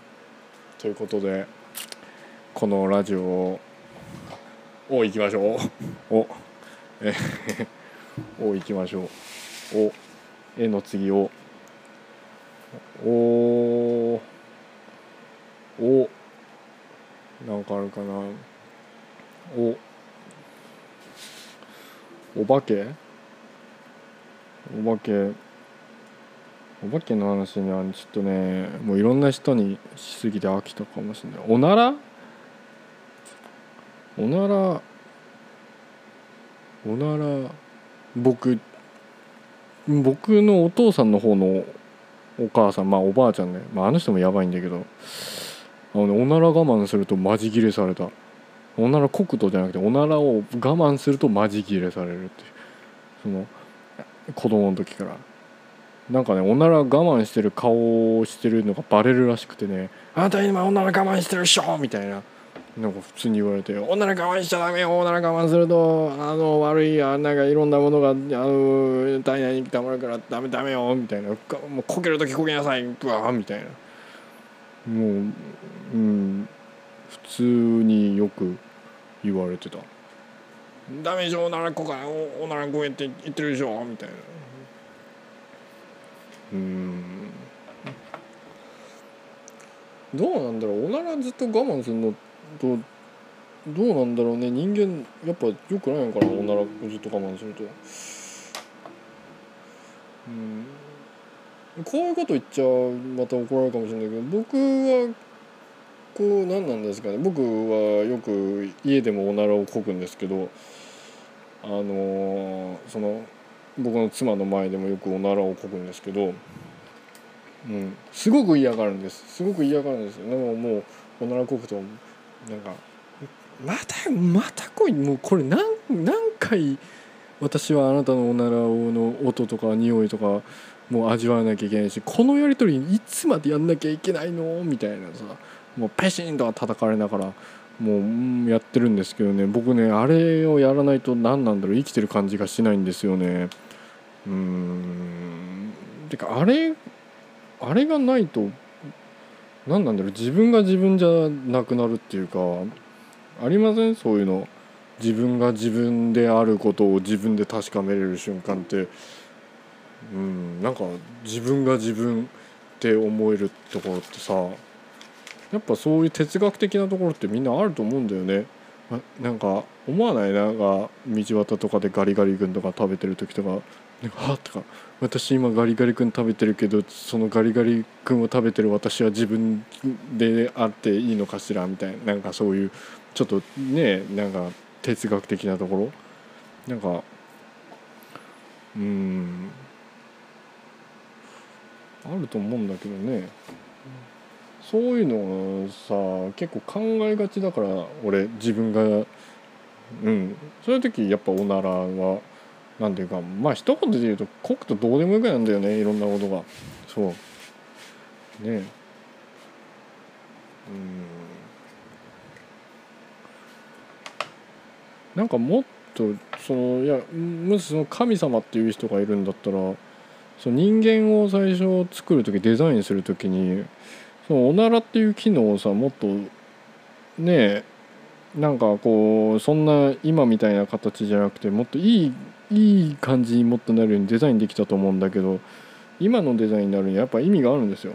ということでこのラジオをを行きましょう。おえ *laughs* を行きましょう。おえの次を。おおなんかあるかな。おお化け？お化け。お化けの話にはちょっとねもういろんな人にしすぎて飽きたかもしれない。おなら？おなら？おなら？僕僕のお父さんの方のお母さんまあおばあちゃんね、まあ、あの人もやばいんだけど。あの、ね、おなら我慢するとマジギレされた。おなら国土じゃなくておならを我慢するとマジギレされるっていう。その子供の時から。なんかねおなら我慢してる顔をしてるのがバレるらしくてね「あなた今おなら我慢してるっしょ!」みたいな。なんか普通に言われて「おなら我慢しちゃダメよ！おなら我慢するとあの悪いやなんかいろんなものがあの体内にたまるからダメダメよ」みたいな「もうこける時こけなさい」ブワー！みたいな。もううん。普通によく言われてた「ダメでしょおならこかおおならごめんって言ってるでしょ」みたいな。うん。どうなんだろうおならずっと我慢するのとどうなんだろうね。人間やっぱ良くないのかなおならずっと我慢すると。うん。こういうこと言っちゃまた怒られるかもしれないけど僕はこ何なんですかね。僕はよく家でもおならをこくんですけどあのその僕の妻の前でもよくおならをこくんですけど、うん、すごく嫌がるんです。すごく嫌がるんですよ。でももうおならこくとなんか「またまた来い。もうこれ何何回私はあなたのおならの音とか匂いとかもう味わわなきゃいけないしこのやり取りいつまでやんなきゃいけないの？みたいなさ。もうペシンと叩かれながらもうやってるんですけどね。僕ねあれをやらないと何なんだろう生きてる感じがしないんですよね。うーん。てかあれあれがないと何なんだろう。自分が自分じゃなくなるっていうかありません？そういうの。自分が自分であることを自分で確かめれる瞬間って。うん。なんか自分が自分って思えるところってさやっぱそういう哲学的なところってみんなあると思うんだよね。なんか思わないなんか道端とかでガリガリ君とか食べてる時とか「なんかは」とか「私今ガリガリ君食べてるけどそのガリガリ君を食べてる私は自分であっていいのかしら」みたいななんかそういうちょっとねなんか哲学的なところ。なんかうん。あると思うんだけどね。そういうのさ結構考えがちだから俺自分がうん。そういう時やっぱおならはなんていうかまあ一言で言うとコくとどうでもよくなんだよねいろんなことが。そう。ねうん。なんかもっとそのいやもしその神様っていう人がいるんだったらその人間を最初作る時デザインする時にそのおならっていう機能をさもっとねえなんかこうそんな今みたいな形じゃなくてもっといいいい感じにもっとなるようにデザインできたと思うんだけど今のデザインになるにはやっぱ意味があるんですよ。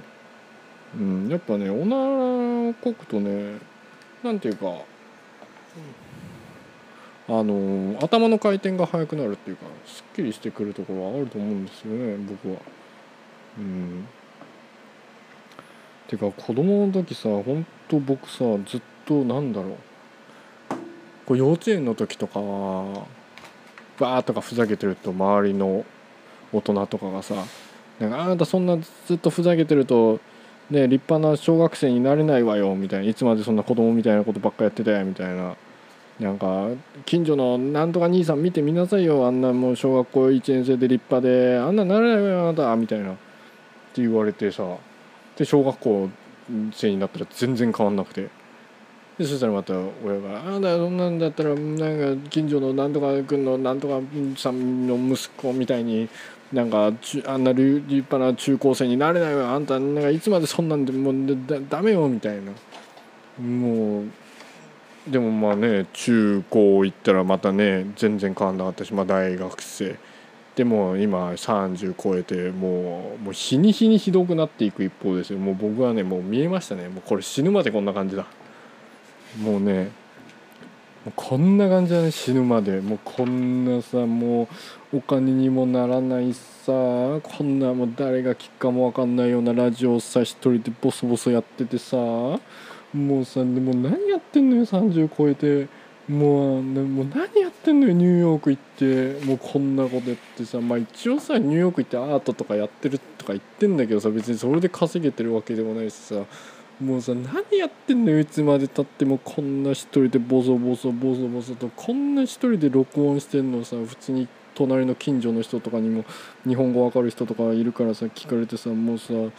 うん、やっぱねおならをこくとねなんていうかあの頭の回転が速くなるっていうかすっきりしてくるところはあると思うんですよね僕は。うんてか子供の時さほんと僕さずっとなんだろう。こう幼稚園の時とかはバーとかふざけてると周りの大人とかがさ「なんかあなたそんなずっとふざけてるとね立派な小学生になれないわよ」みたいな「いつまでそんな子供みたいなことばっかやってたよ」みたいな。なんか近所のなんとか兄さん見てみなさいよあんなもう小学校1年生で立派であんななれないわよあなたみたいな。って言われてさ。で小学校生になったら全然変わんなくて。でそしたらまた親が「あんだそんなんだったらなんか近所のなんとか君のなんとかさんの息子みたいになんかあんな立派な中高生になれないわ。あんたなんかいつまでそんなんでもうだダメよ」みたいな。もうでもまあね中高行ったらまたね全然変わんなかったし、まあ、大学生。でも今30超えてもうもう日に日にひどくなっていく一方ですよ。もう僕はねもう見えましたね。もうこれ死ぬまでこんな感じだ。もうねもうこんな感じだね。死ぬまで。もうこんなさもうお金にもならないさ。こんなもう誰が聞くかも分かんないようなラジオをさ一人でボソボソやっててさ。もうさでも何やってんのよ30超えて。もうなもう何やってんのよニューヨーク行ってもうこんなことやってさ。まあ一応さニューヨーク行ってアートとかやってるとか言ってんだけどさ別にそれで稼げてるわけでもないしさ。もうさ何やってんのよいつまでたってもこんな一人でボソボソボソボソとこんな一人で録音してんのさ。普通に隣の近所の人とかにも日本語わかる人とかいるからさ聞かれてさもうさも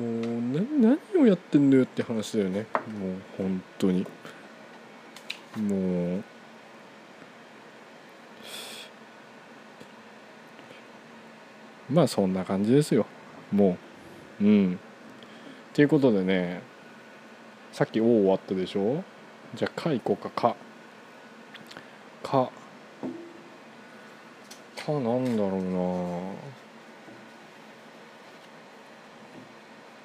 うな何をやってんのよって話だよね。もう本当に。もうまあそんな感じですよ。もう。うん。ということでねさっき「お」終わったでしょ？じゃあ「か」いこうか「か」「か」「か」なんだろうな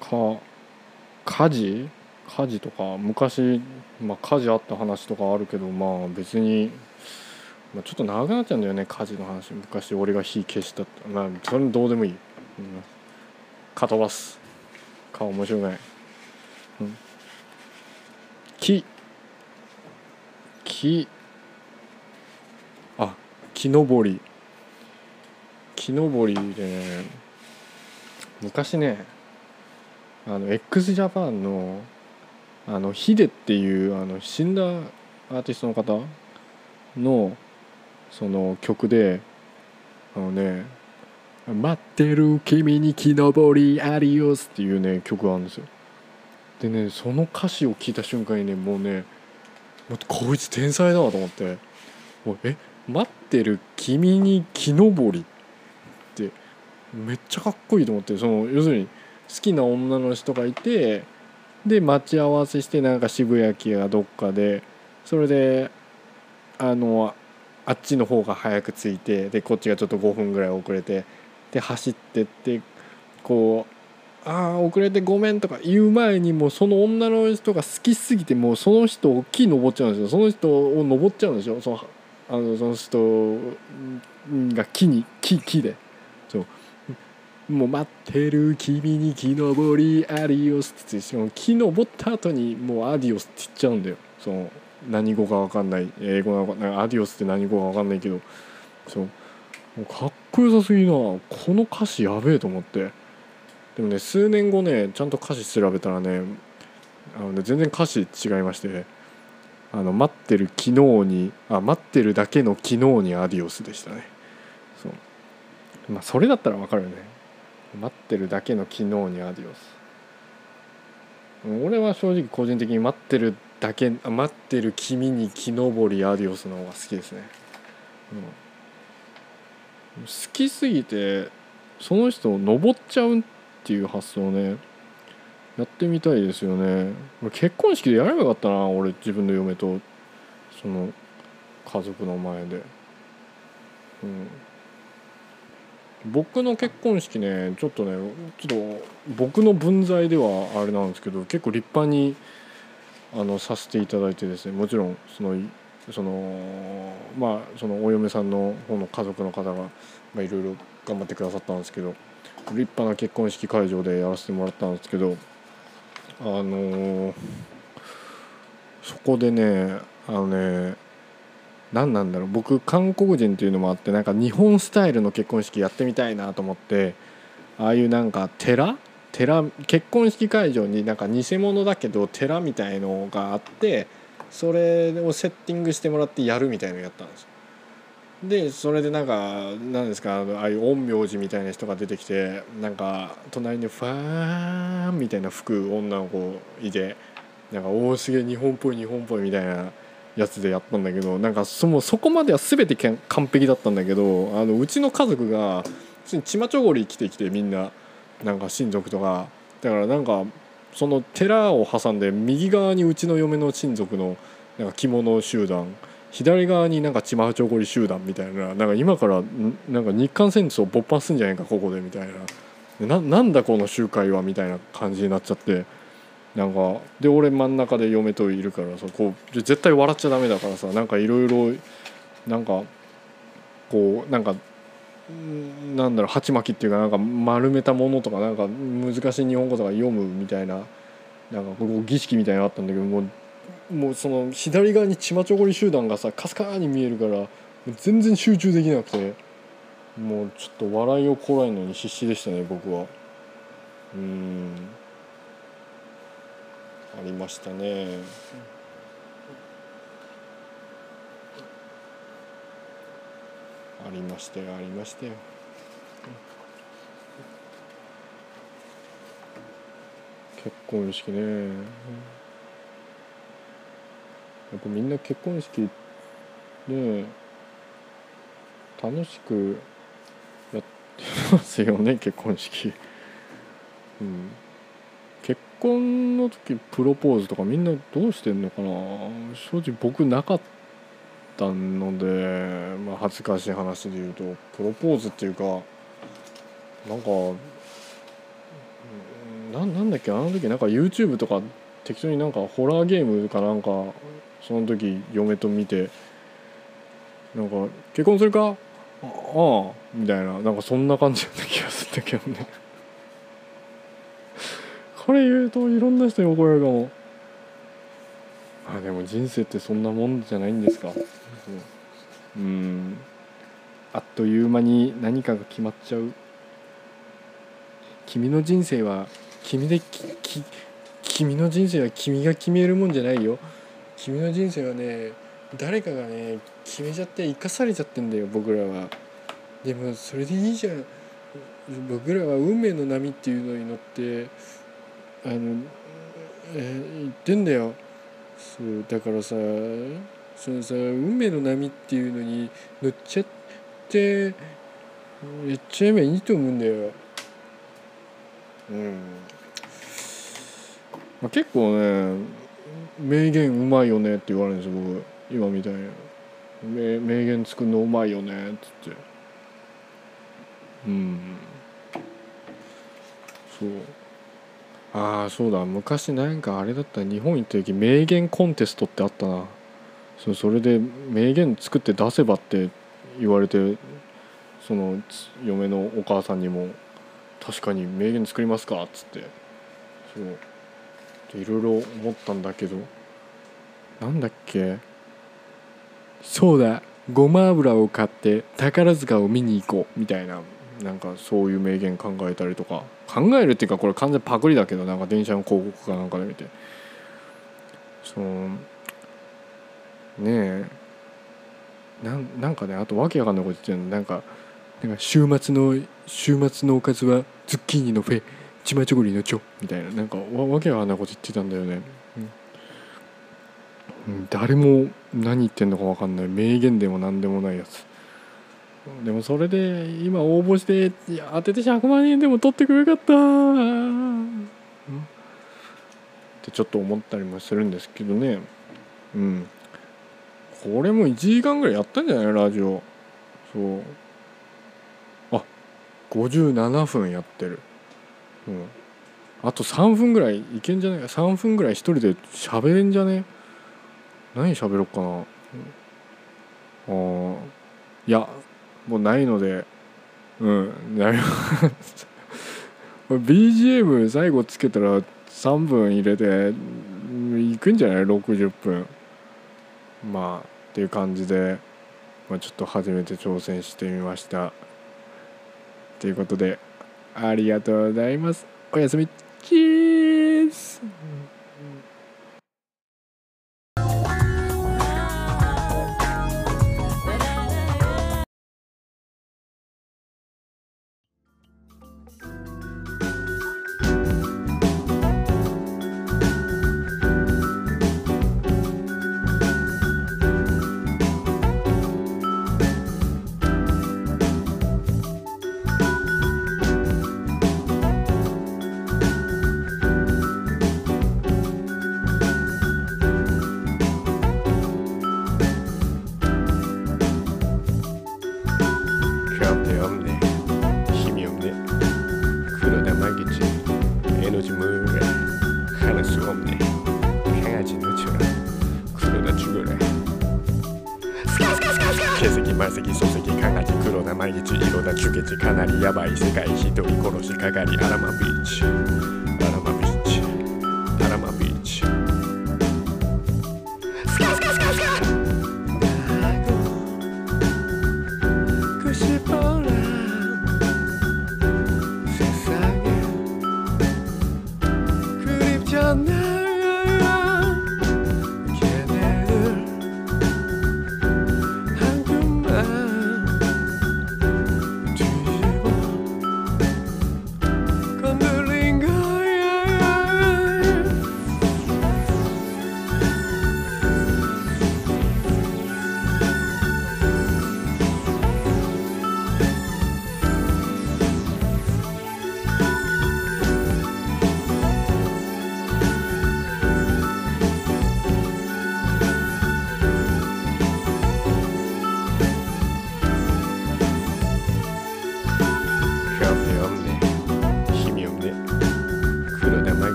「か」「家事」火事とか昔、まあ、火事あった話とかあるけどまあ別に、まあ、ちょっと長くなっちゃうんだよね火事の話。昔俺が火消したまあそれどうでもいい、うん、か飛ばす。顔面白くない、うん、木。木。あ木登り。木登りでね昔ねあの x ジャパンのあのヒデっていうあの死んだアーティストの方のその曲であのね「待ってる君に木登りアディオス」っていうね曲があるんですよ。でねその歌詞を聞いた瞬間にねもうねこいつ天才だわと思ってもうえ待ってる君に木登りってめっちゃかっこいいと思ってその要するに好きな女の人がいてで待ち合わせしてなんか渋谷駅がどっかでそれであのあっちの方が早く着いてでこっちがちょっと5分ぐらい遅れてで走ってってこう「ああ遅れてごめん」とか言う前にもうその女の人が好きすぎてもうその人を木登っちゃうんですよ。その人を登っちゃうんでしょそのあのその人が木に木木で。もう待ってる君に木登りアディオスって言って木登った後にもうアディオスって言っちゃうんだよその何語か分かんない。英語なのかアディオスって何語か分かんないけど。そう。かっこよさすぎな。この歌詞やべえと思って。でもね数年後ねちゃんと歌詞調べたらねあのね全然歌詞違いましてあの待ってる昨日にあ待ってるだけの昨日にアディオスでしたね。そう。まあそれだったら分かるよね。待ってるだけの昨日にアディオス俺は正直個人的に待ってるだけ待ってる君に木登りアディオスの方が好きですね、うん、好きすぎてその人を登っちゃうっていう発想ねやってみたいですよね。結婚式でやればよかったな俺自分の嫁とその家族の前で。うん。僕の結婚式ねちょっとねちょっと僕の分際ではあれなんですけど結構立派にあのさせていただいてですねもちろんそのそのまあそのお嫁さんの方の家族の方がいろいろ頑張ってくださったんですけど立派な結婚式会場でやらせてもらったんですけどあの、そこでねあのね何なんだろう。僕韓国人っていうのもあってなんか日本スタイルの結婚式やってみたいなと思ってああいうなんか寺？寺？結婚式会場になんか偽物だけど寺みたいのがあってそれをセッティングしてもらってやるみたいのやったんです。よ。でそれでなんか何ですかああいう陰陽師みたいな人が出てきてなんか隣にファーンみたいな服女の子いてなんかおおすげえ日本っぽい日本っぽいみたいなやつでやったんだけどなんかそもそこまでは全てけん完璧だったんだけどあのうちの家族がちまちょごり来てきてみんななんか親族とかだからなんかその寺を挟んで右側にうちの嫁の親族のなんか着物集団左側になんかちまちょごり集団みたいななんか今からなんか日韓戦争勃発すんじゃないかここでみたいなななんだこの集会はみたいな感じになっちゃって。なんかで俺真ん中で嫁といるからさこう絶対笑っちゃダメだからさなんかいろいろなんかこうなんかなんだろう鉢巻きっていうかなんか丸めたものとかなんか難しい日本語とか読むみたいななんかこう儀式みたいなのあったんだけどもうもうその左側にちまちょごり集団がさかすかに見えるから全然集中できなくてもうちょっと笑いをこらえるのに必死でしたね僕はうん。ありましたね。ありましたよありましたよ。結婚式ねやっぱみんな結婚式ね楽しくやってますよね結婚式うん結婚の時プロポーズとかみんなどうしてんのかな？正直僕なかったので、まあ、恥ずかしい話で言うとプロポーズっていうかなんかななんだっけ？あの時なんか YouTube とか適当になんかホラーゲームかなんかその時嫁と見てなんか「結婚するか？ああ」みたいななんかそんな感じだった気がするんだけどね。これ言うといろんな人に怒られるかも。あでも人生ってそんなもんじゃないんですか。うん。あっという間に何かが決まっちゃう。君の人生は君でき君の人生は君が決めるもんじゃないよ。君の人生はね誰かがね決めちゃって生かされちゃってんだよ僕らは。でもそれでいいじゃん。僕らは運命の波っていうのに乗ってあの、えー、言ってんだよ。そうだからさそのさ運命の波っていうのに乗っちゃってやっちゃえばいいと思うんだよ。うん。まあ、結構ね名言うまいよねって言われるんですよ僕。今みたいな名名言作るのうまいよねっつって。うん。そう。ああそうだ。昔なんかあれだった。日本行った時名言コンテストってあったな。そそれで名言作って出せばって言われてその嫁のお母さんにも「確かに名言作りますか」っつって。そう。いろいろ思ったんだけど。なんだっけ？そうだ。ごま油を買って宝塚を見に行こう。みたいな。なんかそういう名言考えたりとか考えるっていうかこれ完全パクリだけどなんか電車の広告かなんかで見て。そのねえなんなんかねあとわけわかんないこと言ってるの。なんかなんか週末の週末のおかずはズッキーニのフェチマチョゴリのチョ。みたいな。なんかわわけわかんないこと言ってたんだよね、うん、誰も何言ってんのかわかんない。名言でも何でもないやつ。でもそれで今応募して当てて100万円でも取ってくれよかった。ってちょっと思ったりもするんですけどね。うん。これも1時間ぐらいやったんじゃない？ラジオ。そう。あ57分やってる。うん。あと3分ぐらいいけんじゃない？か3分ぐらい一人で喋れんじゃね？何喋ろっかな。あいやもうないのでうんなる BGM 最後つけたら3分入れていくんじゃない？60分。まあっていう感じで、まあ、ちょっと初めて挑戦してみました。ということでありがとうございます。おやすみ。チーズ。ちかなりやばい世界一人殺しかかりアラマビーチ。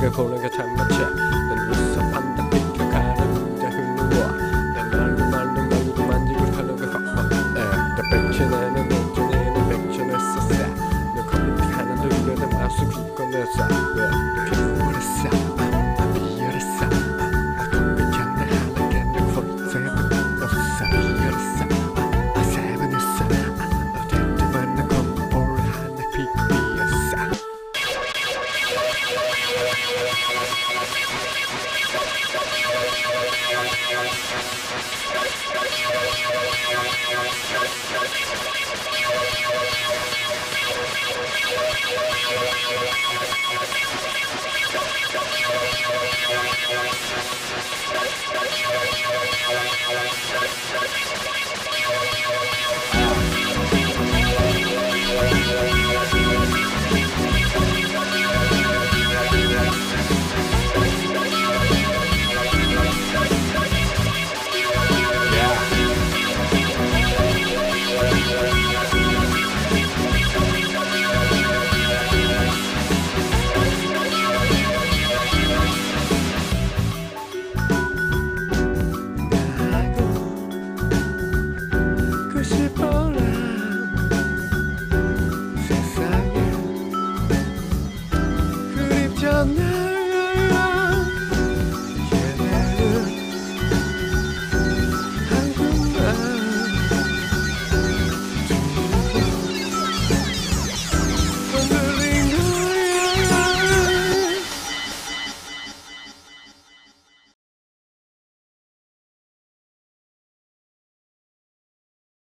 那个口那个 time my check，等不。